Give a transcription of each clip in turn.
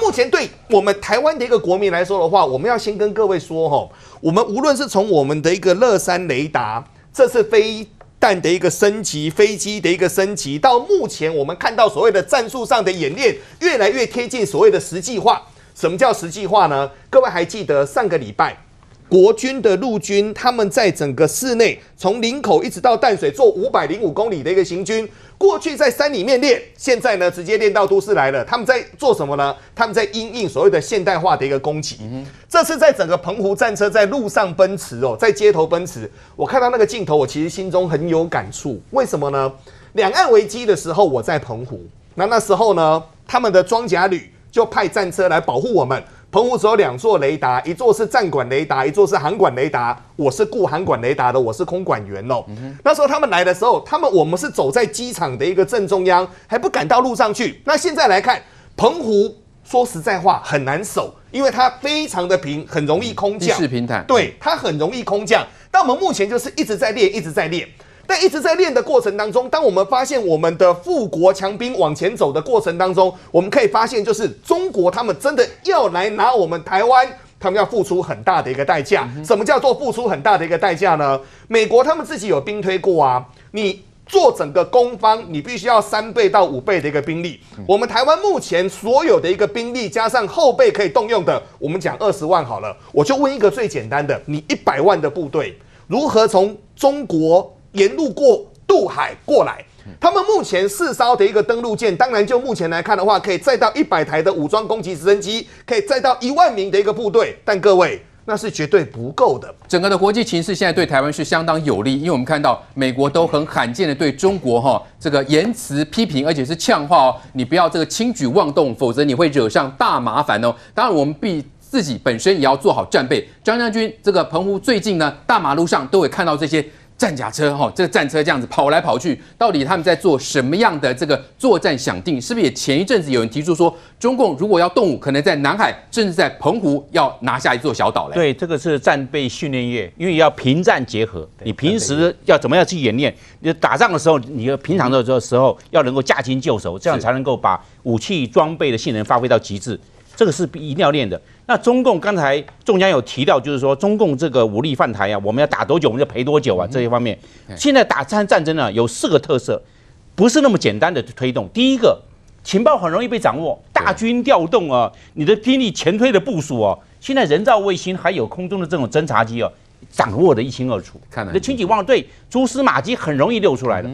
目前对我们台湾的一个国民来说的话，我们要先跟各位说哈，我们无论是从我们的一个乐山雷达，这次飞弹的一个升级，飞机的一个升级，到目前我们看到所谓的战术上的演练，越来越贴近所谓的实际化。什么叫实际化呢？各位还记得上个礼拜？国军的陆军，他们在整个市内，从林口一直到淡水，做五百零五公里的一个行军。过去在山里面练，现在呢，直接练到都市来了。他们在做什么呢？他们在因应所谓的现代化的一个攻击。这次在整个澎湖战车在路上奔驰哦，在街头奔驰，我看到那个镜头，我其实心中很有感触。为什么呢？两岸危机的时候，我在澎湖，那那时候呢，他们的装甲旅就派战车来保护我们。澎湖只有两座雷达，一座是站管雷达，一座是航管雷达。我是顾航管雷达的，我是空管员哦。嗯、那时候他们来的时候，他们我们是走在机场的一个正中央，还不敢到路上去。那现在来看，澎湖说实在话很难守，因为它非常的平，很容易空降。地势平坦，对，它很容易空降。但我们目前就是一直在练，一直在练。在一直在练的过程当中，当我们发现我们的富国强兵往前走的过程当中，我们可以发现，就是中国他们真的要来拿我们台湾，他们要付出很大的一个代价。什么叫做付出很大的一个代价呢？美国他们自己有兵推过啊，你做整个攻方，你必须要三倍到五倍的一个兵力。我们台湾目前所有的一个兵力加上后备可以动用的，我们讲二十万好了，我就问一个最简单的，你一百万的部队如何从中国？沿路过渡海过来，他们目前四艘的一个登陆舰，当然就目前来看的话，可以载到一百台的武装攻击直升机，可以载到一万名的一个部队。但各位，那是绝对不够的。整个的国际情势现在对台湾是相当有利，因为我们看到美国都很罕见的对中国哈这个言辞批评，而且是呛话哦，你不要这个轻举妄动，否则你会惹上大麻烦哦。当然，我们必自己本身也要做好战备。张将军，这个澎湖最近呢，大马路上都会看到这些。战甲车哈，这个战车这样子跑来跑去，到底他们在做什么样的这个作战想定？是不是也前一阵子有人提出说，中共如果要动武，可能在南海甚至在澎湖要拿下一座小岛嘞？对，这个是战备训练业，因为要平战结合，你平时要怎么样去演练？你打仗的时候，你平常的时候要能够驾轻就熟，这样才能够把武器装备的性能发挥到极致。这个是一定要练的。那中共刚才中央有提到，就是说中共这个武力犯台啊，我们要打多久，我们就赔多久啊，这些方面。现在打战战争呢，有四个特色，不是那么简单的推动。第一个，情报很容易被掌握，大军调动啊，你的兵力前推的部署哦，现在人造卫星还有空中的这种侦察机哦，掌握的一清二楚。你的轻举妄动，对，蛛丝马迹很容易溜出来的。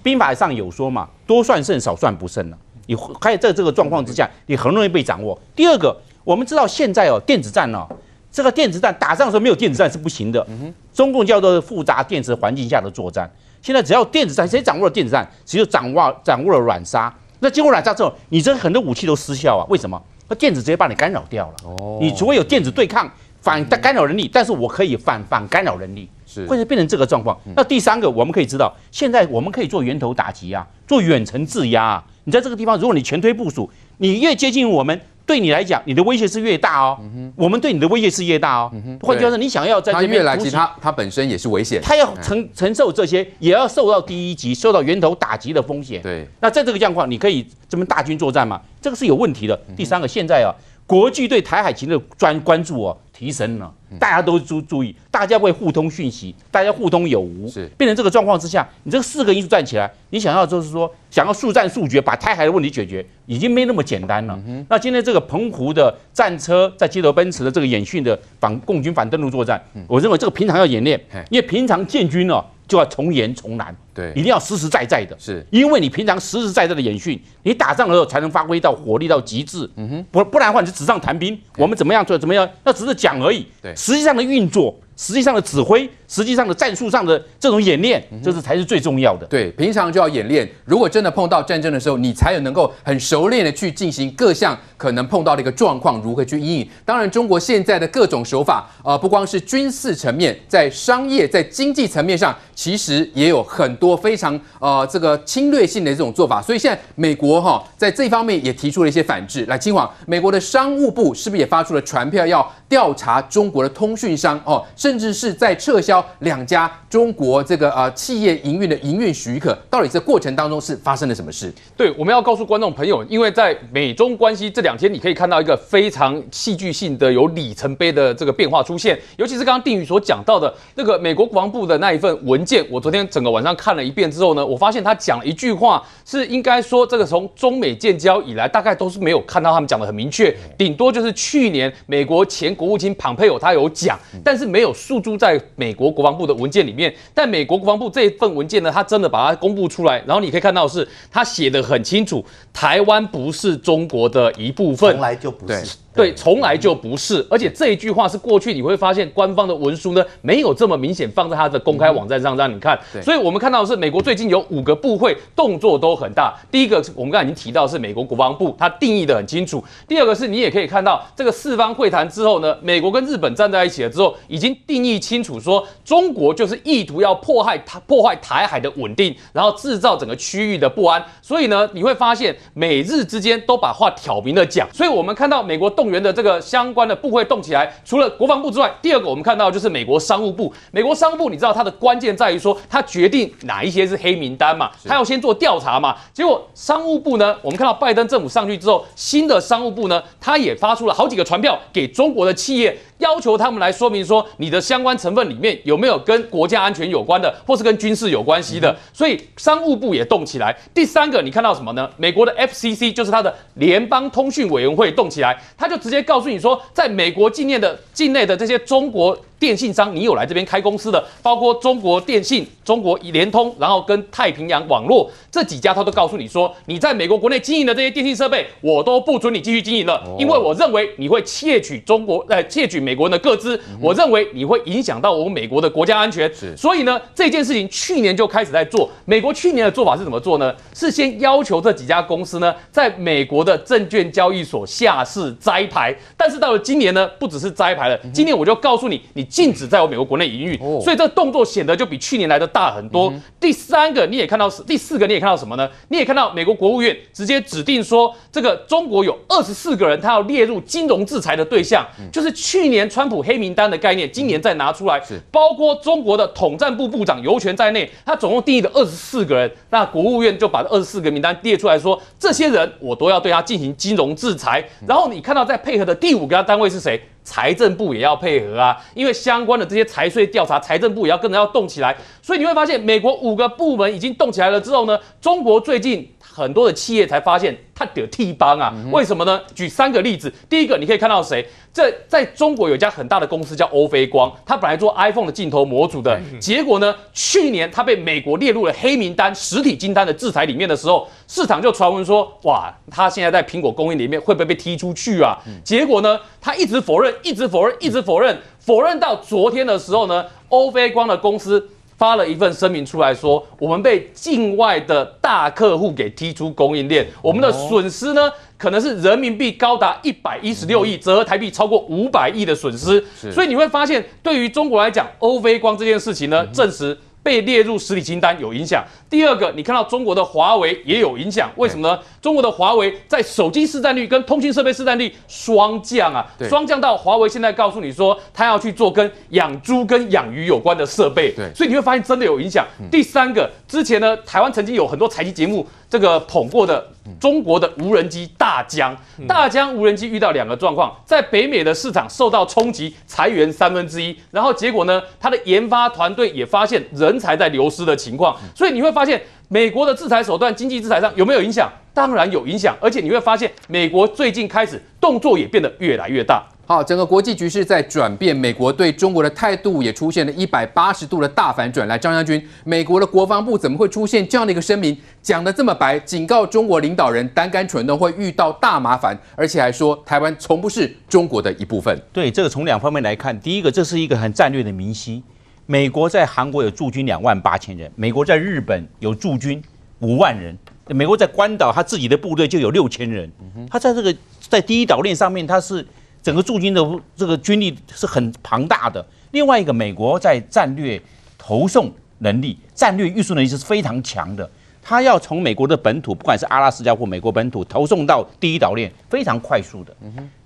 兵法上有说嘛，多算胜，少算不胜了。你还有在这个状况之下，你很容易被掌握。第二个，我们知道现在哦，电子战哦，这个电子战打仗的时候没有电子战是不行的。中共叫做复杂电子环境下的作战。现在只要电子战，谁掌握了电子战，谁就掌握掌握了软杀。那经过软杀之后，你这很多武器都失效啊？为什么？那电子直接把你干扰掉了。哦。你除非有电子对抗反干扰能力，但是我可以反反干扰能力，是会变成这个状况。那第三个，我们可以知道，现在我们可以做源头打击啊，做远程制压啊。你在这个地方，如果你全推部署，你越接近我们，对你来讲，你的威胁是越大哦。嗯、我们对你的威胁是越大哦。换句话说，你想要在这边，越来其实它它本身也是危险，他要承承受这些，也要受到第一级，受到源头打击的风险。对，那在这个状况，你可以这么大军作战吗？这个是有问题的。第三个，现在啊，国际对台海情的专关注哦、啊。提升了，大家都注注意，大家会互通讯息，大家互通有无，是变成这个状况之下，你这四个因素站起来，你想要就是说，想要速战速决，把台海的问题解决，已经没那么简单了。嗯、那今天这个澎湖的战车在街头奔驰的这个演训的反共军反登陆作战，嗯、我认为这个平常要演练，因为平常建军哦。就要从严从难，对，一定要实实在在的，是，因为你平常实实在在的演训，你打仗的时候才能发挥到火力到极致，嗯哼，不不然的话你就纸上谈兵，我们怎么样做怎么样，那只是讲而已，对，实际上的运作。实际上的指挥，实际上的战术上的这种演练，这是才是最重要的。对，平常就要演练。如果真的碰到战争的时候，你才有能够很熟练的去进行各项可能碰到的一个状况，如何去因应。当然，中国现在的各种手法，呃，不光是军事层面，在商业、在经济层面上，其实也有很多。多非常呃这个侵略性的这种做法，所以现在美国哈在这方面也提出了一些反制。来，今晚美国的商务部是不是也发出了传票要调查中国的通讯商哦，甚至是在撤销两家中国这个呃企业营运的营运许可？到底这过程当中是发生了什么事？对，我们要告诉观众朋友，因为在美中关系这两天，你可以看到一个非常戏剧性的有里程碑的这个变化出现，尤其是刚刚定宇所讲到的那个美国国防部的那一份文件，我昨天整个晚上看了一遍之后呢，我发现他讲了一句话，是应该说这个从中美建交以来，大概都是没有看到他们讲的很明确，顶多就是去年美国前国务卿庞佩奥他有讲，但是没有诉诸在美国国防部的文件里面。但美国国防部这一份文件呢，他真的把它公布出来，然后你可以看到是他写的很清楚，台湾不是中国的一部分，从来就不是。对，从来就不是，而且这一句话是过去你会发现官方的文书呢，没有这么明显放在他的公开网站上让你看。所以我们看到的是美国最近有五个部会动作都很大。第一个我们刚才已经提到是美国国防部，它定义的很清楚。第二个是你也可以看到这个四方会谈之后呢，美国跟日本站在一起了之后，已经定义清楚说中国就是意图要迫害台破坏台海的稳定，然后制造整个区域的不安。所以呢，你会发现美日之间都把话挑明了讲。所以我们看到美国动。员的这个相关的部会动起来，除了国防部之外，第二个我们看到就是美国商务部。美国商务部，你知道它的关键在于说，它决定哪一些是黑名单嘛，它要先做调查嘛。结果商务部呢，我们看到拜登政府上去之后，新的商务部呢，它也发出了好几个传票给中国的企业。要求他们来说明说，你的相关成分里面有没有跟国家安全有关的，或是跟军事有关系的。所以商务部也动起来。第三个，你看到什么呢？美国的 FCC 就是它的联邦通讯委员会动起来，他就直接告诉你说，在美国境内的境内的这些中国。电信商，你有来这边开公司的，包括中国电信、中国联通，然后跟太平洋网络这几家，他都告诉你说，你在美国国内经营的这些电信设备，我都不准你继续经营了，因为我认为你会窃取中国，呃，窃取美国人的个资，我认为你会影响到我们美国的国家安全。所以呢，这件事情去年就开始在做。美国去年的做法是怎么做呢？是先要求这几家公司呢，在美国的证券交易所下市摘牌，但是到了今年呢，不只是摘牌了，今年我就告诉你，你。禁止在我美国国内营运，所以这个动作显得就比去年来的大很多。第三个你也看到，第四个你也看到什么呢？你也看到美国国务院直接指定说，这个中国有二十四个人，他要列入金融制裁的对象，就是去年川普黑名单的概念，今年再拿出来，包括中国的统战部部长尤权在内，他总共定义的二十四个人，那国务院就把这二十四个名单列出来说，这些人我都要对他进行金融制裁。然后你看到在配合的第五个单位是谁？财政部也要配合啊，因为相关的这些财税调查，财政部也要跟着要动起来。所以你会发现，美国五个部门已经动起来了之后呢，中国最近很多的企业才发现。他得替帮啊？为什么呢？举三个例子。第一个，你可以看到谁？这在中国有一家很大的公司叫欧菲光，他本来做 iPhone 的镜头模组的，结果呢，去年他被美国列入了黑名单、实体金单的制裁里面的时候，市场就传闻说，哇，他现在在苹果供应里面会不会被踢出去啊？结果呢，他一直否认，一直否认，一直否认，否认到昨天的时候呢，欧菲光的公司。发了一份声明出来说，我们被境外的大客户给踢出供应链，我们的损失呢，可能是人民币高达一百一十六亿，折合台币超过五百亿的损失。所以你会发现，对于中国来讲，欧菲光这件事情呢，证实。被列入实体清单有影响。第二个，你看到中国的华为也有影响，为什么呢？中国的华为在手机市占率跟通讯设备市占率双降啊，双降到华为现在告诉你说，他要去做跟养猪跟养鱼有关的设备。对，所以你会发现真的有影响。第三个，之前呢，台湾曾经有很多财经节目这个捧过的。中国的无人机大疆，大疆无人机遇到两个状况，在北美的市场受到冲击，裁员三分之一，然后结果呢，它的研发团队也发现人才在流失的情况，所以你会发现美国的制裁手段，经济制裁上有没有影响？当然有影响，而且你会发现美国最近开始动作也变得越来越大。好，整个国际局势在转变，美国对中国的态度也出现了一百八十度的大反转。来，张将军，美国的国防部怎么会出现这样的一个声明，讲得这么白，警告中国领导人胆敢蠢动会遇到大麻烦，而且还说台湾从不是中国的一部分。对，这个从两方面来看，第一个，这是一个很战略的明晰。美国在韩国有驻军两万八千人，美国在日本有驻军五万人，美国在关岛他自己的部队就有六千人，他在这个在第一岛链上面他是。整个驻军的这个军力是很庞大的。另外一个，美国在战略投送能力、战略运输能力是非常强的。他要从美国的本土，不管是阿拉斯加或美国本土，投送到第一岛链，非常快速的。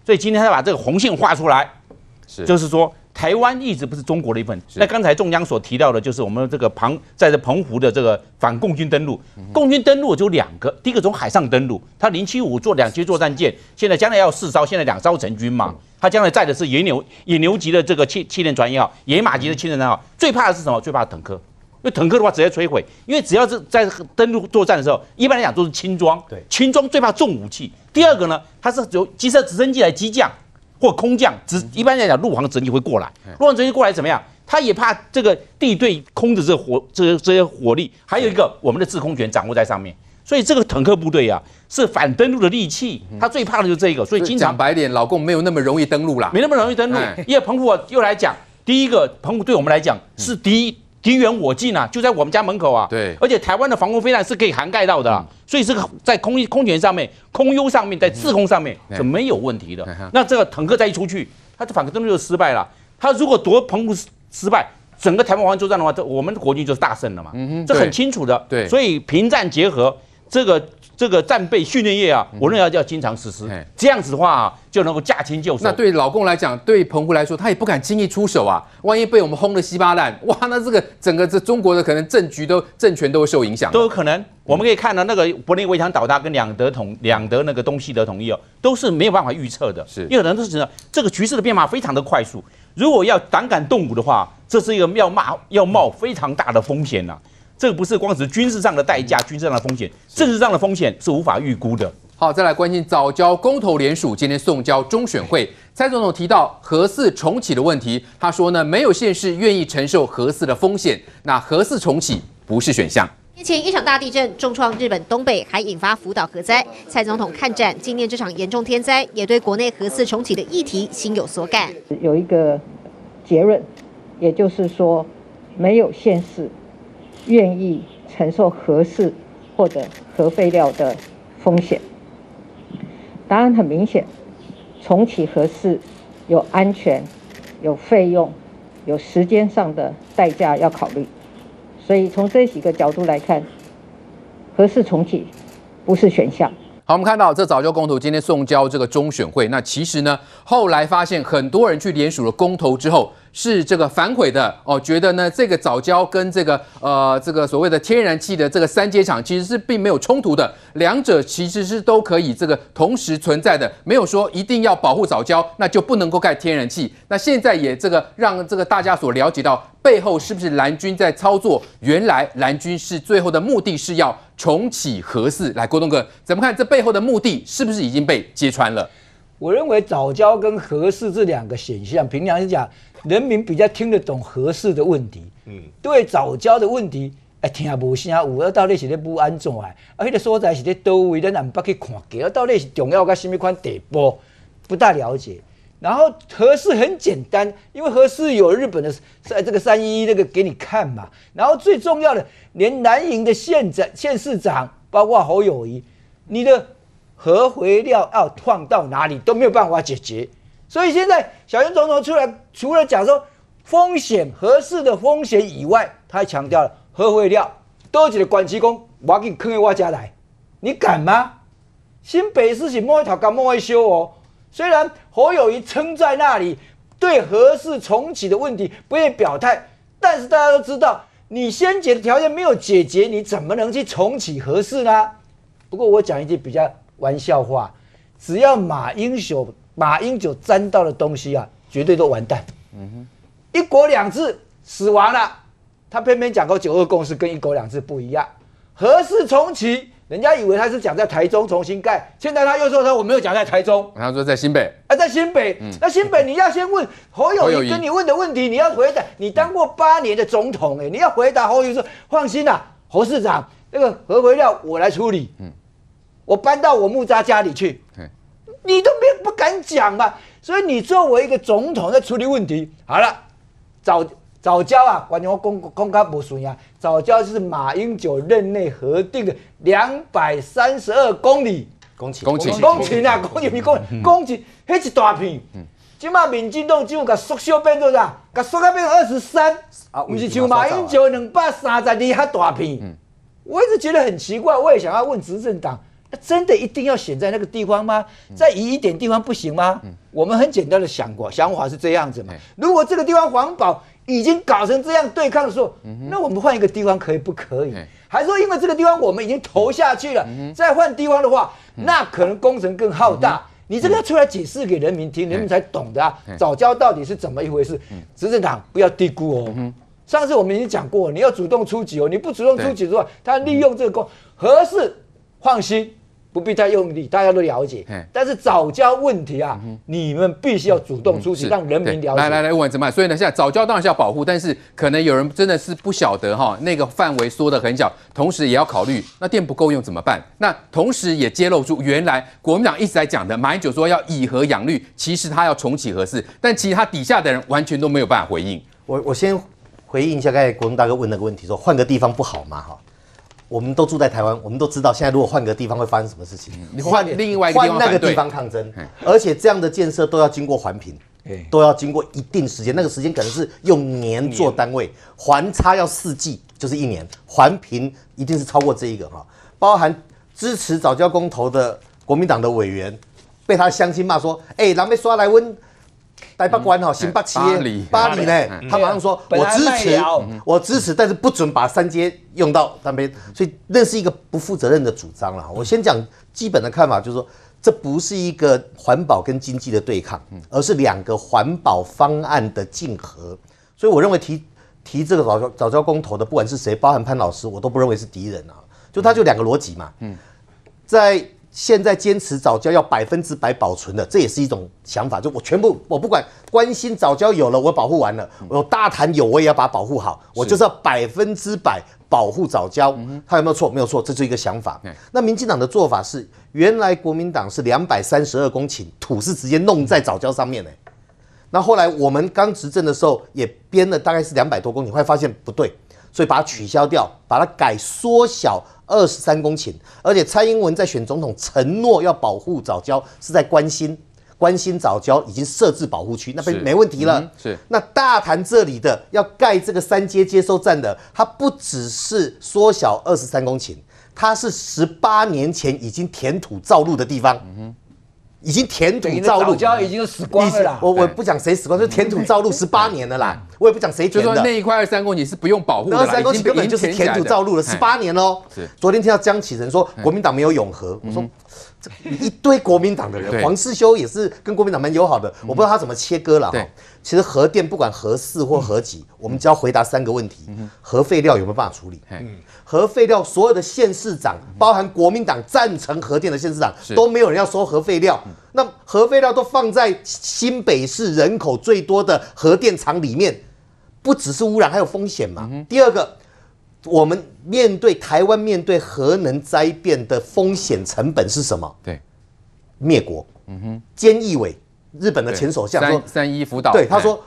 所以今天他把这个红线画出来，是就是说，台湾一直不是中国的一份。那刚才中央所提到的，就是我们这个澎在这澎湖的这个反共军登陆，共军登陆就两个，第一个从海上登陆，它零七五做两栖作战舰，现在将来要四艘，现在两艘成军嘛。它将来载的是野牛野牛级的这个气气垫船也好，野马级的气垫船也好，最怕的是什么？最怕坦克。因为坦克的话直接摧毁，因为只要是在登陆作战的时候，一般来讲都是轻装，对，轻装最怕重武器。第二个呢，它是由机车直升机来机降或空降，只一般来讲陆航直升机会过来，陆航直升机过来怎么样？他也怕这个地对空的这个火这这些火力，还有一个我们的制空权掌握在上面，所以这个坦克部队啊是反登陆的利器，他最怕的就是这个，所以经常讲白脸，老共没有那么容易登陆啦，没那么容易登陆，因为澎湖又来讲，第一个澎湖对我们来讲是第一。敌远我近啊，就在我们家门口啊。对，而且台湾的防空飞弹是可以涵盖到的，嗯、所以这个在空空权上面、空优上面、在制空上面是没有问题的。嗯、那这个坦克再一出去，它的反攻登陆就失败了。它如果夺澎湖失败，整个台湾防卫作战的话，这我们的国军就是大胜了嘛。嗯哼，这很清楚的。对，所以平战结合这个。这个战备训练业啊，我认为要要经常实施，这样子的话啊，就能够驾轻就熟。那对老共来讲，对澎湖来说，他也不敢轻易出手啊，万一被我们轰得稀巴烂，哇，那这个整个这中国的可能政局都政权都会受影响，都有可能。我们可以看到那个柏林围墙倒塌跟两德统两德那个东西德统一哦，都是没有办法预测的，是。因为很多事情这个局势的变化非常的快速，如果要胆敢动武的话，这是一个要冒要冒非常大的风险呐、啊。这个不是光是军事上的代价，军事上的风险，政治上的风险是无法预估的。好，再来关心早交公投联署，今天送交中选会。蔡总统提到核四重启的问题，他说呢，没有县市愿意承受核四的风险，那核四重启不是选项。日前一场大地震重创日本东北，还引发福岛核灾。蔡总统看展纪念这场严重天灾，也对国内核四重启的议题心有所感。有一个结论，也就是说，没有县市。愿意承受核四或者核废料的风险？答案很明显，重启核四有安全、有费用、有时间上的代价要考虑，所以从这几个角度来看，核四重启不是选项。好，我们看到这早就公投今天送交这个中选会，那其实呢，后来发现很多人去联署了公投之后。是这个反悔的哦，觉得呢这个藻礁跟这个呃这个所谓的天然气的这个三阶厂其实是并没有冲突的，两者其实是都可以这个同时存在的，没有说一定要保护藻礁，那就不能够盖天然气。那现在也这个让这个大家所了解到背后是不是蓝军在操作？原来蓝军是最后的目的是要重启核四。来，郭东哥怎么看这背后的目的是不是已经被揭穿了？我认为早交跟核四这两个选项，凭良心讲。人民比较听得懂核四的问题，嗯，对早教的问题，哎，听不下有，到底是咧不安怎啊？而且所在是咧都位，咱也不去看过，到底是重要个什么款地步，不大了解。然后核四很简单，因为核四有日本的在这个三一一那个给你看嘛。然后最重要的，连南营的县长、县市长，包括侯友谊，你的核回料要放到哪里都没有办法解决。所以现在小英总统出来，除了讲说风险合适的风险以外，他还强调了核废料都是管机工，我给你坑在我家来，你敢吗？新北市是摸一条干摸一修哦。虽然侯友宜撑在那里，对核四重启的问题不愿意表态，但是大家都知道，你先解的条件没有解决，你怎么能去重启核四呢？不过我讲一句比较玩笑话，只要马英九。马英九沾到的东西啊，绝对都完蛋。嗯哼，一国两制死亡了，他偏偏讲个九二共识跟一国两制不一样。何事重启，人家以为他是讲在台中重新盖，现在他又说他我没有讲在台中，他说在新北。啊，在新北。嗯，那新北你要先问侯友宜跟你问的问题，你要回答。你当过八年的总统，哎，你要回答侯友宜说，放心啦，侯市长，那个核肥料我来处理。嗯，我搬到我木扎家里去。你都没不敢讲嘛，所以你作为一个总统在处理问题，好了，早早交啊，完全我公公开不顺呀，藻礁就是马英九任内核定的两百三十二公里。公顷公顷公顷啊，公里米公公顷，那一大片，今嘛民进党只有甲缩小变做啥？甲缩小变成二十三，不是像马英九两百三十二遐大片。嗯、我一直觉得很奇怪，我也想要问执政党，真的一定要选在那个地方吗？再移一点地方不行吗？嗯、我们很简单的想过，想法是这样子嘛。如果这个地方环保已经搞成这样对抗的时候，那我们换一个地方可以不可以？还是说因为这个地方我们已经投下去了，再换地方的话，那可能工程更浩大。你这个要出来解释给人民听，人民才懂的啊！早教到底是怎么一回事？执政党不要低估哦。上次我们已经讲过，你要主动出击哦，你不主动出击的话，他利用这个工合适，放心。不必太用力，大家都了解。但是早教问题啊，你们必须要主动出击，让人民了解。来来来，问怎么办？所以呢，现在早教当然是要保护，但是可能有人真的是不晓得哈，那个范围缩得很小，同时也要考虑，那电不够用怎么办？那同时也揭露出，原来国民党一直在讲的，马英九说要以和养绿，其实他要重启核四，但其实他底下的人完全都没有办法回应。我我先回应一下刚才国民大哥问那个问题，说换个地方不好吗？哈。我们都住在台湾，我们都知道现在如果换个地方会发生什么事情。你换另外一个地方换那个地方抗争，而且这样的建设都要经过环评，都要经过一定时间，那个时间可能是用年做单位，环差要四季，就是一年，环评一定是超过这一个哈。包含支持早教公投的国民党的委员，被他乡亲骂说：“哎，狼狈刷来温。”台北关哈，新北企业巴黎呢，他马上说：“我支持，我支持，但是不准把三阶用到那边。”所以那是一个不负责任的主张了。我先讲基本的看法，就是说这不是一个环保跟经济的对抗，而是两个环保方案的竞合。所以我认为提提这个早教早教公投的，不管是谁，包含潘老师，我都不认为是敌人啊。就他就两个逻辑嘛，在。现在坚持早教要百分之百保存的，这也是一种想法。就我全部，我不管关心早教有了，我保护完了；我大谈有，我也要把它保护好。我就是要百分之百保护早教。他有没有错？没有错，这是一个想法。那民进党的做法是，原来国民党是两百三十二公顷土是直接弄在早教上面的。那后来我们刚执政的时候也编了大概是两百多公顷，后来发现不对，所以把它取消掉，把它改缩小。二十三公顷，而且蔡英文在选总统承诺要保护早教，是在关心关心早教已经设置保护区，那边没问题了。是，是那大潭这里的要盖这个三阶接收站的，它不只是缩小二十三公顷，它是十八年前已经填土造路的地方。嗯哼已经填土造路，早已经死光了啦。我我不讲谁死光，就填土造路 十八年了啦。我也不讲谁填的。就说那一块二三公顷是不用保护的，二三公顷根本就是填土造路了十八年喽。是。昨天听到江启臣说国民党没有永和，我说这一堆国民党的人，黄世修也是跟国民党蛮友好的，我不知道他怎么切割了哈。其实核电不管核四或核几，我们只要回答三个问题：核废料有没有办法处理？核废料，所有的县市长，包含国民党赞成核电的县市长，都没有人要收核废料。那核废料都放在新北市人口最多的核电厂里面，不只是污染，还有风险嘛。第二个，我们面对台湾面对核能灾变的风险成本是什么？对，灭国。嗯哼，菅义伟，日本的前首相说，三一福岛，对他说。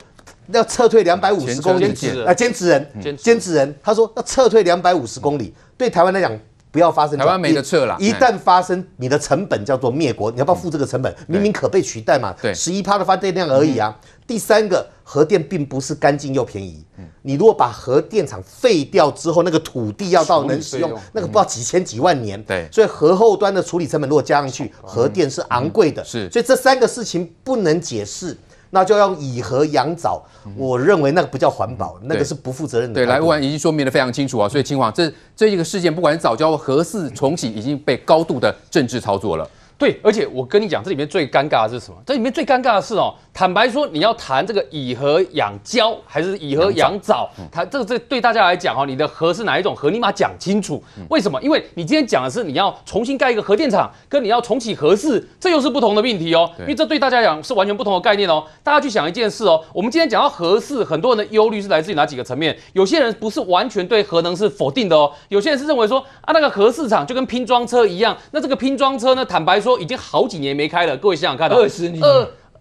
要撤退两百五十公里，啊，坚持人，坚持。人，他说要撤退两百五十公里，对台湾来讲不要发生，台湾没得撤了。一旦发生，你的成本叫做灭国，你要不要付这个成本？明明可被取代嘛，对，十一趴的发电量而已啊。第三个，核电并不是干净又便宜，你如果把核电厂废掉之后，那个土地要到能使用，那个不知道几千几万年，对，所以核后端的处理成本如果加上去，核电是昂贵的，是，所以这三个事情不能解释。那就要以核养藻，我认为那个不叫环保，那个是不负责任的。对，来问已经说明的非常清楚啊，所以清华这这一个事件，不管是早教核四重启，已经被高度的政治操作了。对，而且我跟你讲，这里面最尴尬的是什么？这里面最尴尬的是哦，坦白说，你要谈这个以核养礁还是以核养藻，谈这个这对大家来讲哈，你的核是哪一种核，你把它讲清楚。为什么？因为你今天讲的是你要重新盖一个核电厂，跟你要重启核四，这又是不同的命题哦。因为这对大家讲是完全不同的概念哦。大家去想一件事哦，我们今天讲到核四，很多人的忧虑是来自于哪几个层面？有些人不是完全对核能是否定的哦，有些人是认为说啊，那个核市场就跟拼装车一样，那这个拼装车呢，坦白说已经好几年没开了。各位想想看，二十年。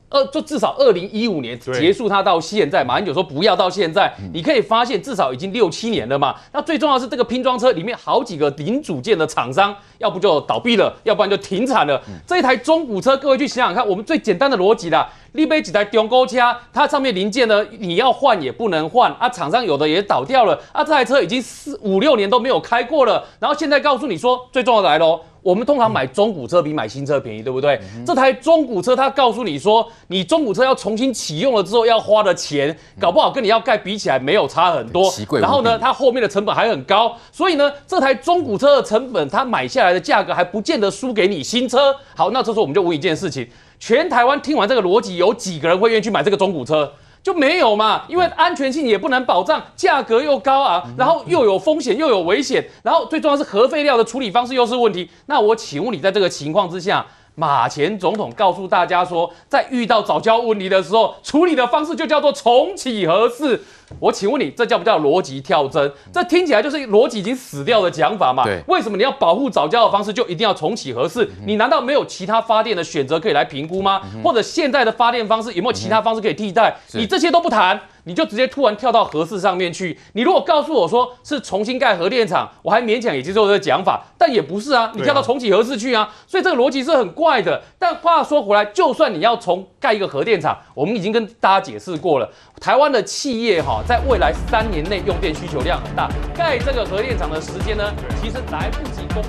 二就至少二零一五年结束它到现在，马英九说不要到现在，你可以发现至少已经六七年了嘛。那最重要的是这个拼装车里面好几个零组件的厂商，要不就倒闭了，要不然就停产了。这一台中古车，各位去想想看，我们最简单的逻辑啦，你买几台中高车，它上面零件呢，你要换也不能换啊，厂商有的也倒掉了啊，这台车已经四五六年都没有开过了，然后现在告诉你说，最重要的来喽。我们通常买中古车比买新车便宜，对不对？这台中古车，它告诉你说，你中古车要重新启用了之后要花的钱，搞不好跟你要盖比起来没有差很多。然后呢，它后面的成本还很高，所以呢，这台中古车的成本，它买下来的价格还不见得输给你新车。好，那这时候我们就问一件事情：全台湾听完这个逻辑，有几个人会愿意去买这个中古车？就没有嘛，因为安全性也不能保障，价格又高啊，然后又有风险又有危险，然后最重要是核废料的处理方式又是问题。那我请问你，在这个情况之下，马前总统告诉大家说，在遇到早教问题的时候，处理的方式就叫做重启核四。我请问你，这叫不叫逻辑跳针？这听起来就是逻辑已经死掉的讲法嘛？对，为什么你要保护早教的方式就一定要重启核四？你难道没有其他发电的选择可以来评估吗？或者现在的发电方式有没有其他方式可以替代？你这些都不谈，你就直接突然跳到核四上面去？你如果告诉我说是重新盖核电厂，我还勉强也接受这个讲法，但也不是啊，你跳到重启核四去啊，所以这个逻辑是很怪的。但话说回来，就算你要重盖一个核电厂，我们已经跟大家解释过了，台湾的企业哈。在未来三年内用电需求量很大，盖这个核电厂的时间呢，其实来不及供。